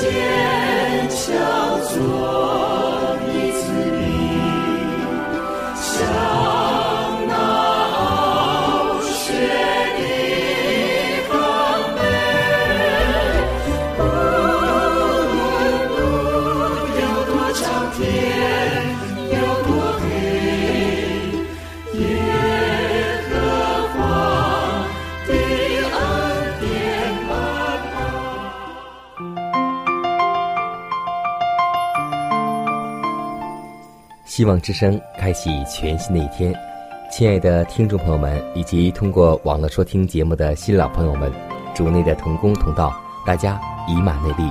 坚强做。希望之声开启全新的一天，亲爱的听众朋友们，以及通过网络收听节目的新老朋友们，主内的同工同道，大家以马内利，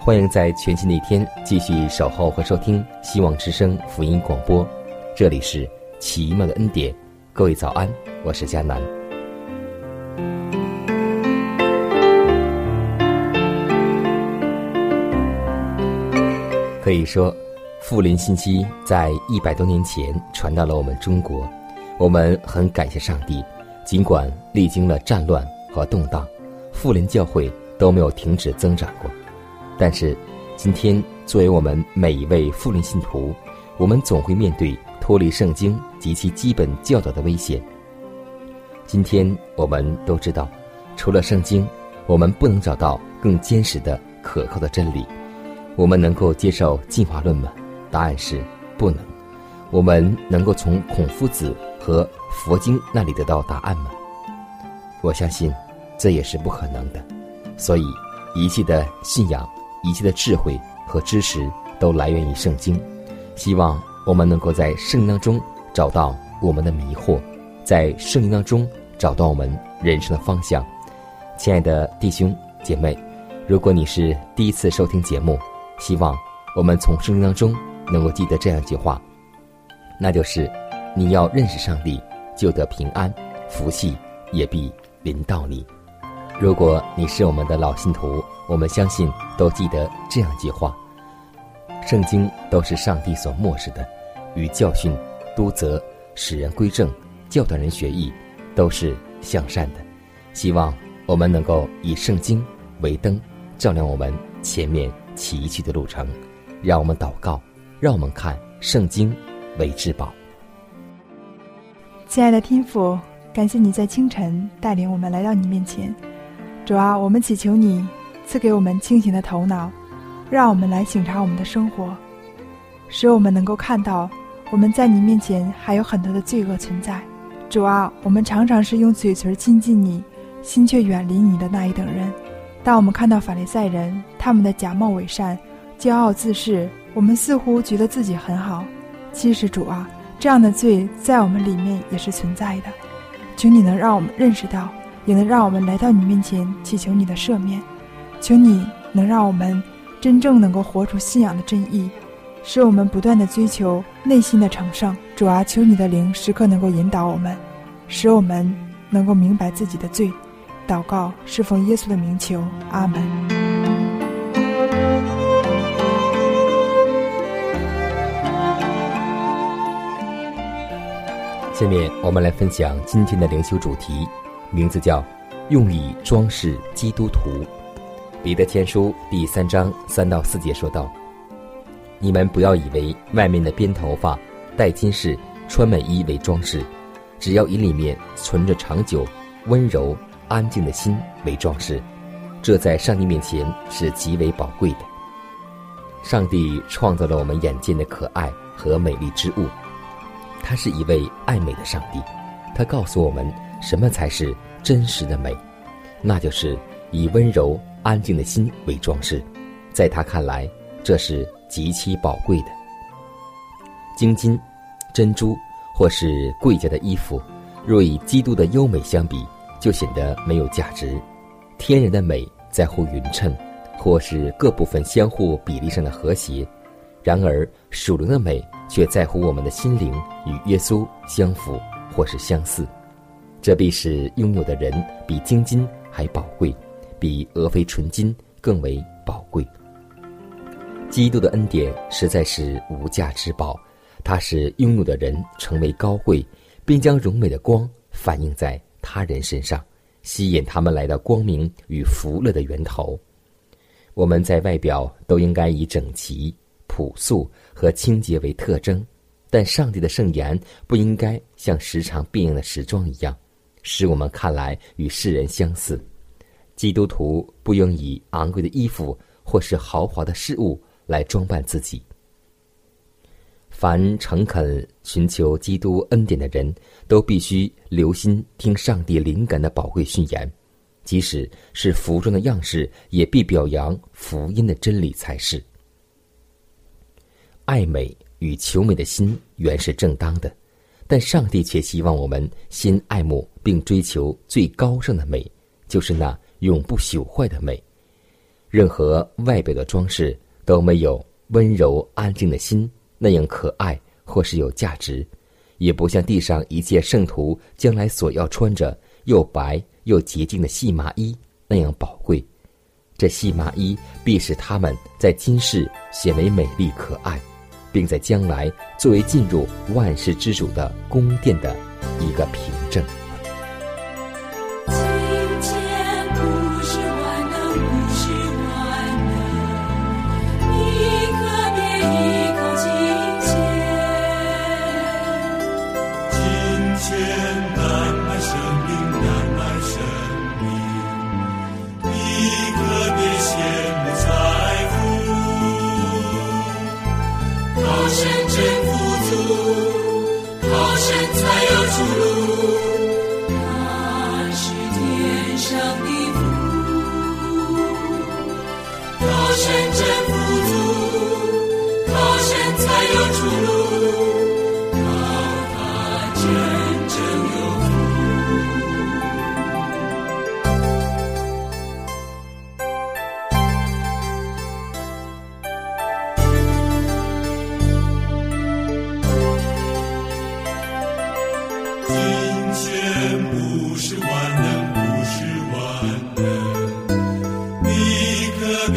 欢迎在全新的一天继续守候和收听希望之声福音广播。这里是奇妙的恩典，各位早安，我是佳南。可以说。富林信息在一百多年前传到了我们中国，我们很感谢上帝。尽管历经了战乱和动荡，富林教会都没有停止增长过。但是，今天作为我们每一位富林信徒，我们总会面对脱离圣经及其基本教导的危险。今天我们都知道，除了圣经，我们不能找到更坚实的、可靠的真理。我们能够接受进化论吗？答案是不能。我们能够从孔夫子和佛经那里得到答案吗？我相信这也是不可能的。所以，一切的信仰、一切的智慧和知识都来源于圣经。希望我们能够在圣经当中找到我们的迷惑，在圣经当中找到我们人生的方向。亲爱的弟兄姐妹，如果你是第一次收听节目，希望我们从圣经当中。能够记得这样一句话，那就是：你要认识上帝，就得平安，福气也必临到你。如果你是我们的老信徒，我们相信都记得这样一句话：圣经都是上帝所漠视的，与教训、督责、使人归正、教导人学艺，都是向善的。希望我们能够以圣经为灯，照亮我们前面崎岖的路程。让我们祷告。让我们看圣经为至宝。亲爱的天父，感谢你在清晨带领我们来到你面前。主啊，我们祈求你赐给我们清醒的头脑，让我们来省察我们的生活，使我们能够看到我们在你面前还有很多的罪恶存在。主啊，我们常常是用嘴唇亲近你，心却远离你的那一等人。当我们看到法利赛人他们的假冒伪善、骄傲自恃。我们似乎觉得自己很好，其实主啊，这样的罪在我们里面也是存在的。求你能让我们认识到，也能让我们来到你面前祈求你的赦免。求你能让我们真正能够活出信仰的真意，使我们不断的追求内心的成圣。主啊，求你的灵时刻能够引导我们，使我们能够明白自己的罪。祷告侍奉耶稣的名求，阿门。下面我们来分享今天的灵修主题，名字叫“用以装饰基督徒”。彼得前书第三章三到四节说道：“你们不要以为外面的编头发、戴金饰、穿美衣为装饰，只要以里面存着长久、温柔、安静的心为装饰，这在上帝面前是极为宝贵的。上帝创造了我们眼见的可爱和美丽之物。”他是一位爱美的上帝，他告诉我们什么才是真实的美，那就是以温柔安静的心为装饰，在他看来，这是极其宝贵的。金金、珍珠或是贵价的衣服，若与基督的优美相比，就显得没有价值。天然的美在乎匀称，或是各部分相互比例上的和谐；然而属灵的美却在乎我们的心灵与耶稣相符或是相似。这必使拥有的人比金金还宝贵，比俄非纯金更为宝贵。基督的恩典实在是无价之宝，它使拥有的人成为高贵，并将荣美的光反映在他人身上，吸引他们来到光明与福乐的源头。我们在外表都应该以整齐、朴素和清洁为特征，但上帝的圣言不应该像时常变样的时装一样。使我们看来与世人相似，基督徒不应以昂贵的衣服或是豪华的事物来装扮自己。凡诚恳寻求基督恩典的人，都必须留心听上帝灵感的宝贵训言，即使是服装的样式，也必表扬福音的真理才是。爱美与求美的心原是正当的。但上帝却希望我们先爱慕并追求最高尚的美，就是那永不朽坏的美。任何外表的装饰都没有温柔安静的心那样可爱或是有价值，也不像地上一切圣徒将来所要穿着又白又洁净的细麻衣那样宝贵。这细麻衣必使他们在今世显为美丽可爱。并在将来作为进入万世之主的宫殿的一个凭证。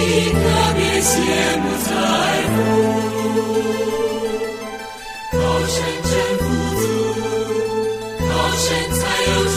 你可别羡慕财富。高山真富足高山才有出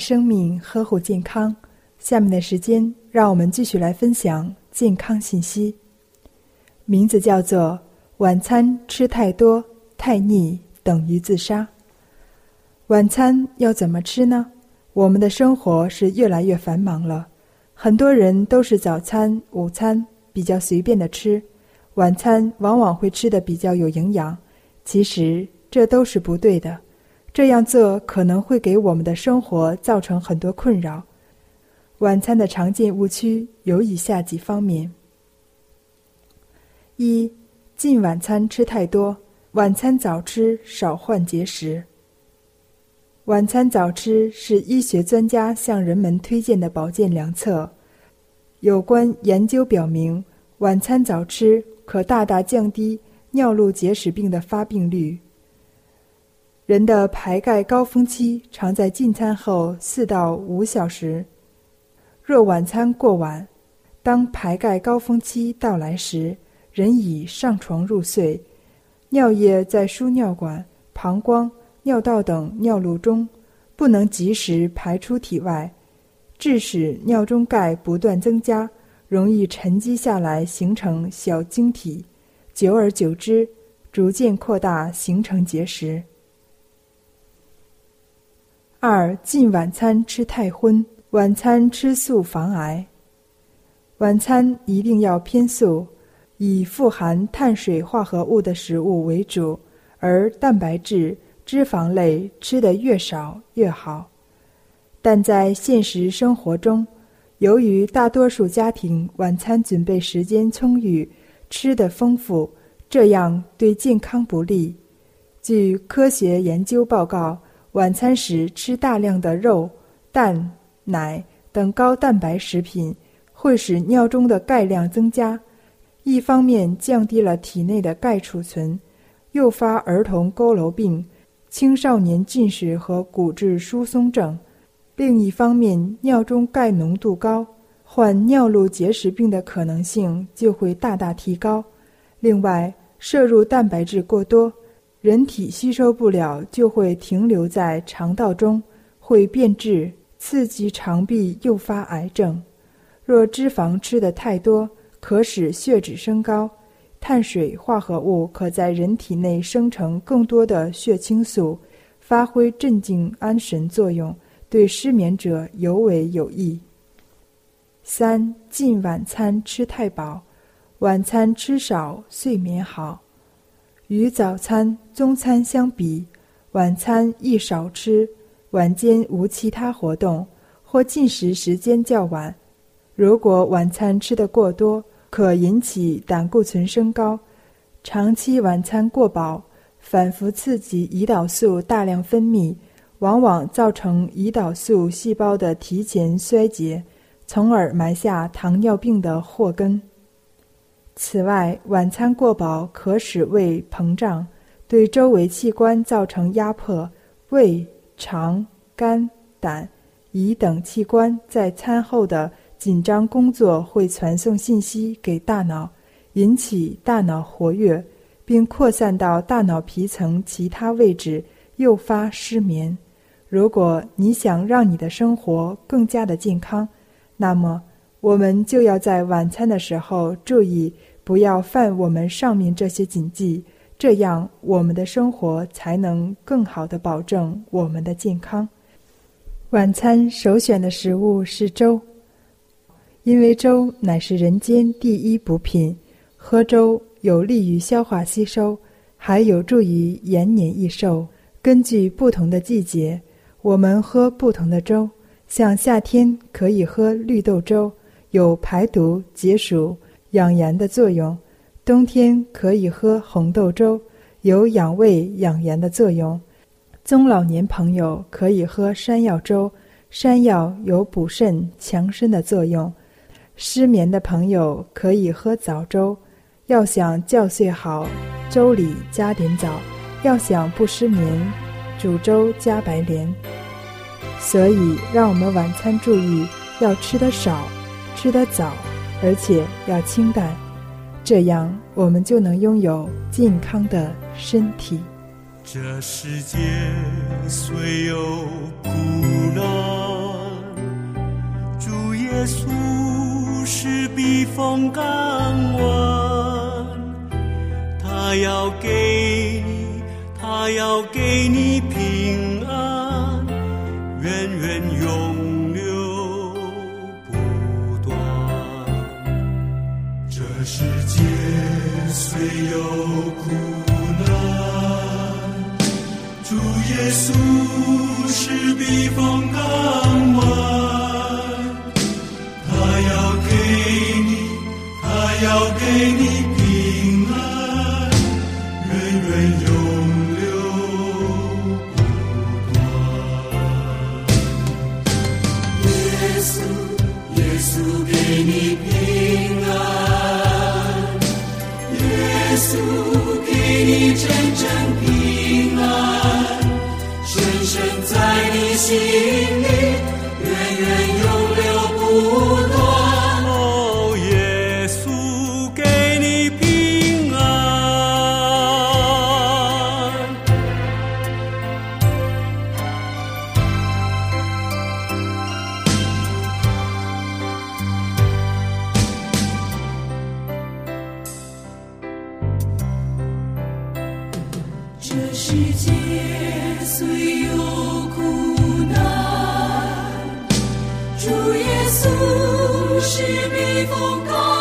生命呵护健康。下面的时间，让我们继续来分享健康信息。名字叫做“晚餐吃太多太腻等于自杀”。晚餐要怎么吃呢？我们的生活是越来越繁忙了，很多人都是早餐、午餐比较随便的吃，晚餐往往会吃的比较有营养，其实这都是不对的。这样做可能会给我们的生活造成很多困扰。晚餐的常见误区有以下几方面：一、进晚餐吃太多，晚餐早吃少患结石。晚餐早吃是医学专家向人们推荐的保健良策。有关研究表明，晚餐早吃可大大降低尿路结石病的发病率。人的排钙高峰期常在进餐后四到五小时。若晚餐过晚，当排钙高峰期到来时，人已上床入睡，尿液在输尿管、膀胱、尿道等尿路中不能及时排出体外，致使尿中钙不断增加，容易沉积下来形成小晶体，久而久之，逐渐扩大形成结石。二进晚餐吃太荤，晚餐吃素防癌。晚餐一定要偏素，以富含碳水化合物的食物为主，而蛋白质、脂肪类吃的越少越好。但在现实生活中，由于大多数家庭晚餐准备时间充裕，吃的丰富，这样对健康不利。据科学研究报告。晚餐时吃大量的肉、蛋、奶等高蛋白食品，会使尿中的钙量增加，一方面降低了体内的钙储存，诱发儿童佝偻病、青少年近视和骨质疏松症；另一方面，尿中钙浓度高，患尿路结石病的可能性就会大大提高。另外，摄入蛋白质过多。人体吸收不了，就会停留在肠道中，会变质，刺激肠壁，诱发癌症。若脂肪吃的太多，可使血脂升高；碳水化合物可在人体内生成更多的血清素，发挥镇静安神作用，对失眠者尤为有益。三进晚餐吃太饱，晚餐吃少，睡眠好。与早餐、中餐相比，晚餐宜少吃，晚间无其他活动或进食时间较晚。如果晚餐吃得过多，可引起胆固醇升高；长期晚餐过饱，反复刺激胰岛素大量分泌，往往造成胰岛素细胞的提前衰竭，从而埋下糖尿病的祸根。此外，晚餐过饱可使胃膨胀，对周围器官造成压迫。胃、肠、肝、胆、胰等器官在餐后的紧张工作会传送信息给大脑，引起大脑活跃，并扩散到大脑皮层其他位置，诱发失眠。如果你想让你的生活更加的健康，那么我们就要在晚餐的时候注意。不要犯我们上面这些禁忌，这样我们的生活才能更好的保证我们的健康。晚餐首选的食物是粥，因为粥乃是人间第一补品，喝粥有利于消化吸收，还有助于延年益寿。根据不同的季节，我们喝不同的粥。像夏天可以喝绿豆粥，有排毒解暑。养颜的作用，冬天可以喝红豆粥，有养胃养颜的作用。中老年朋友可以喝山药粥，山药有补肾强身的作用。失眠的朋友可以喝枣粥，要想觉睡好，粥里加点枣；要想不失眠，煮粥加白莲。所以，让我们晚餐注意要吃得少，吃得早。而且要清淡，这样我们就能拥有健康的身体。这世界虽有苦难，主耶稣是避风港湾，他要给你，他要给你平安，远远这世界虽有苦难主耶稣是避风港湾他要给你他要给你这世界虽有苦难主耶稣是避风港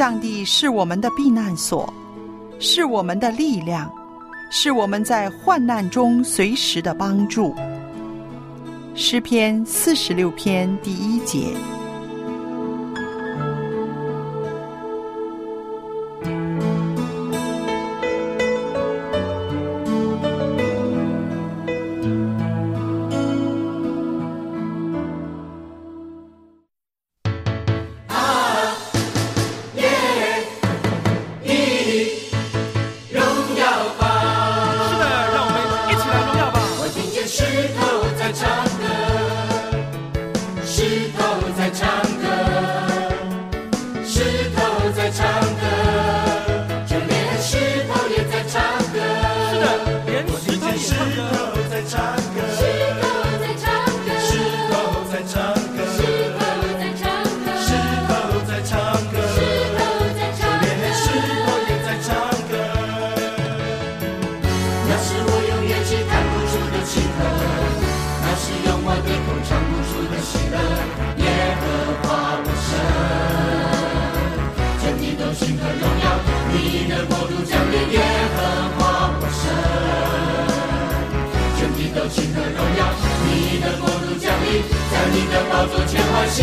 上帝是我们的避难所是我们的力量是我们在患难中随时的帮助。诗篇四十六篇第一节。在你的宝座前欢喜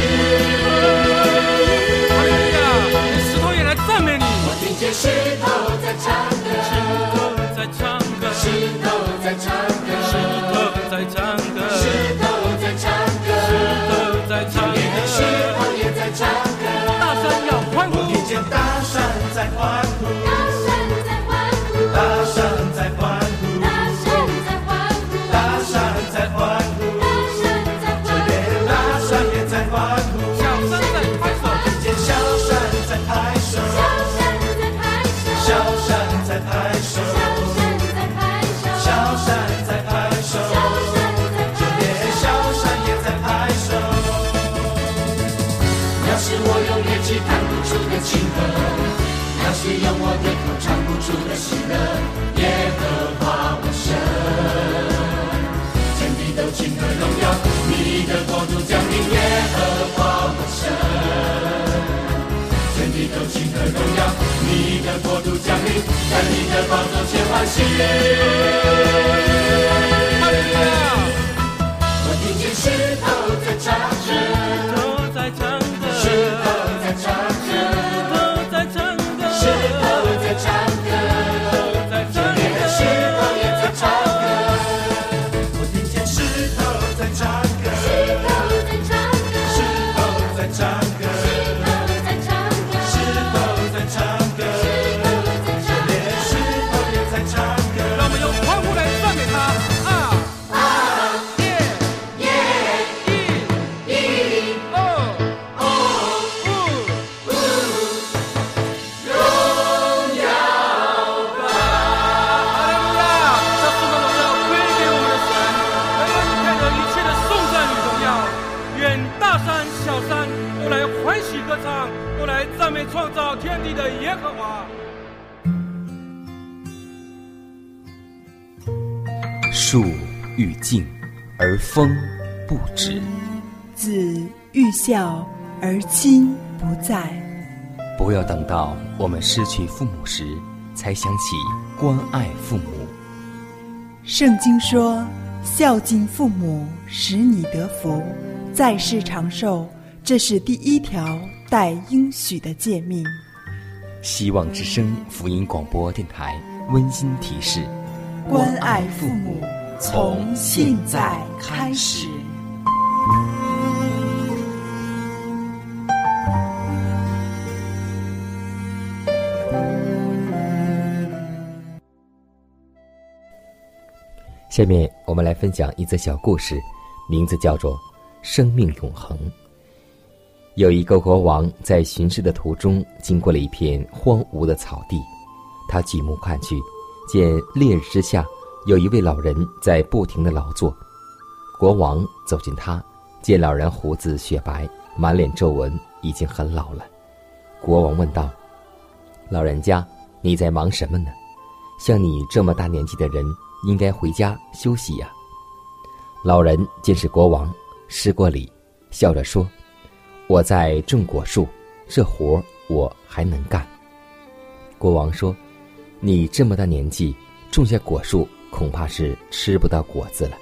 是用我的口唱不出的喜乐。耶和华我神，天地都倾刻荣耀，你的国度降临。耶和华我神，天地都倾刻荣耀，你的国度降临，在你的宝座前欢喜。的耶和华。树欲静，而风不止。子欲孝而亲不在，不要等到我们失去父母时，才想起关爱父母。圣经说：“孝敬父母，使你得福，在世长寿。”这是第一条带应许的诫命。希望之声福音广播电台温馨提示：关爱父母，从现在开始。下面我们来分享一则小故事，名字叫做《生命永恒》。有一个国王在巡视的途中，经过了一片荒芜的草地，他举目看去，见烈日之下有一位老人在不停的劳作。国王走近他，见老人胡子雪白，满脸皱纹，已经很老了。国王问道：“老人家，你在忙什么呢？像你这么大年纪的人。”应该回家休息呀、老人见是国王，施过礼，笑着说：“我在种果树，这活儿我还能干。”国王说：“你这么大年纪，种下果树，恐怕是吃不到果子了。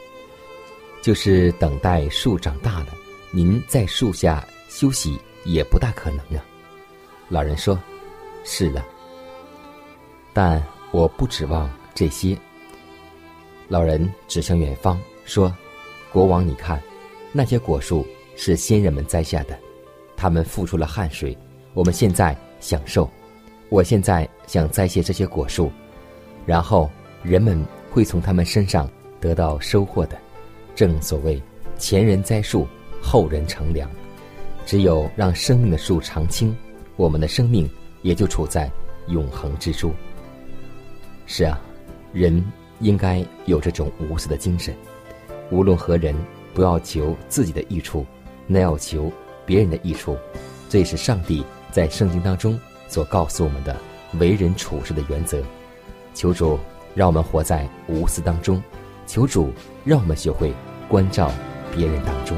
就是等待树长大了，您在树下休息也不大可能啊。”老人说：“是的，但我不指望这些。”老人指向远方说：“国王，你看，那些果树是先人们栽下的，他们付出了汗水，我们现在享受。我现在想栽些这些果树，然后人们会从他们身上得到收获的。正所谓，前人栽树，后人乘凉。只有让生命的树常青，我们的生命也就处在永恒之中。是啊，人。”应该有这种无私的精神，无论何人，不要求自己的益处，那要求别人的益处。这也是上帝在圣经当中所告诉我们的为人处事的原则。求主让我们活在无私当中，求主让我们学会关照别人当中。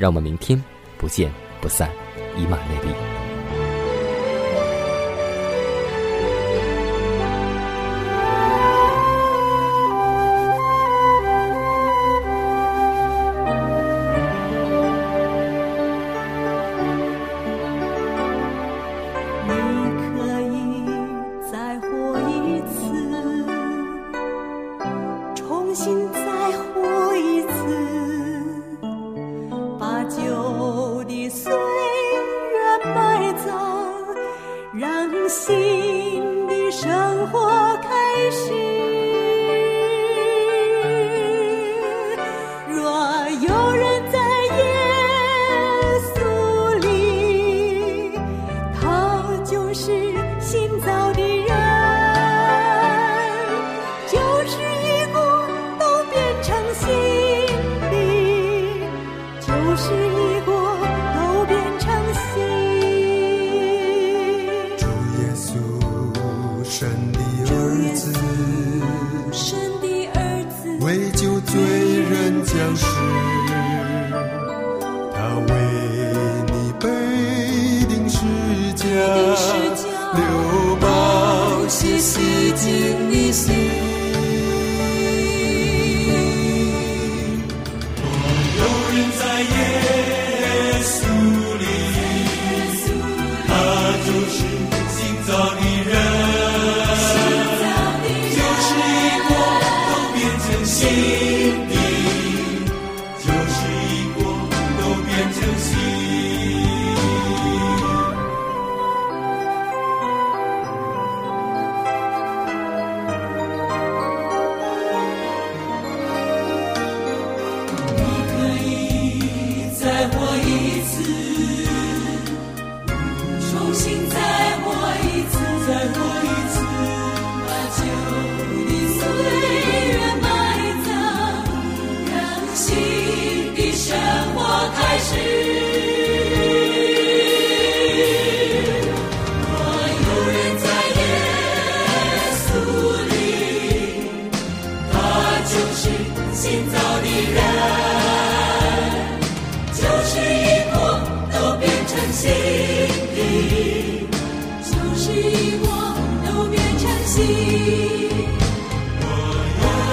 让我们明天不见不散，以马内利。新造的人，洗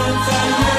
有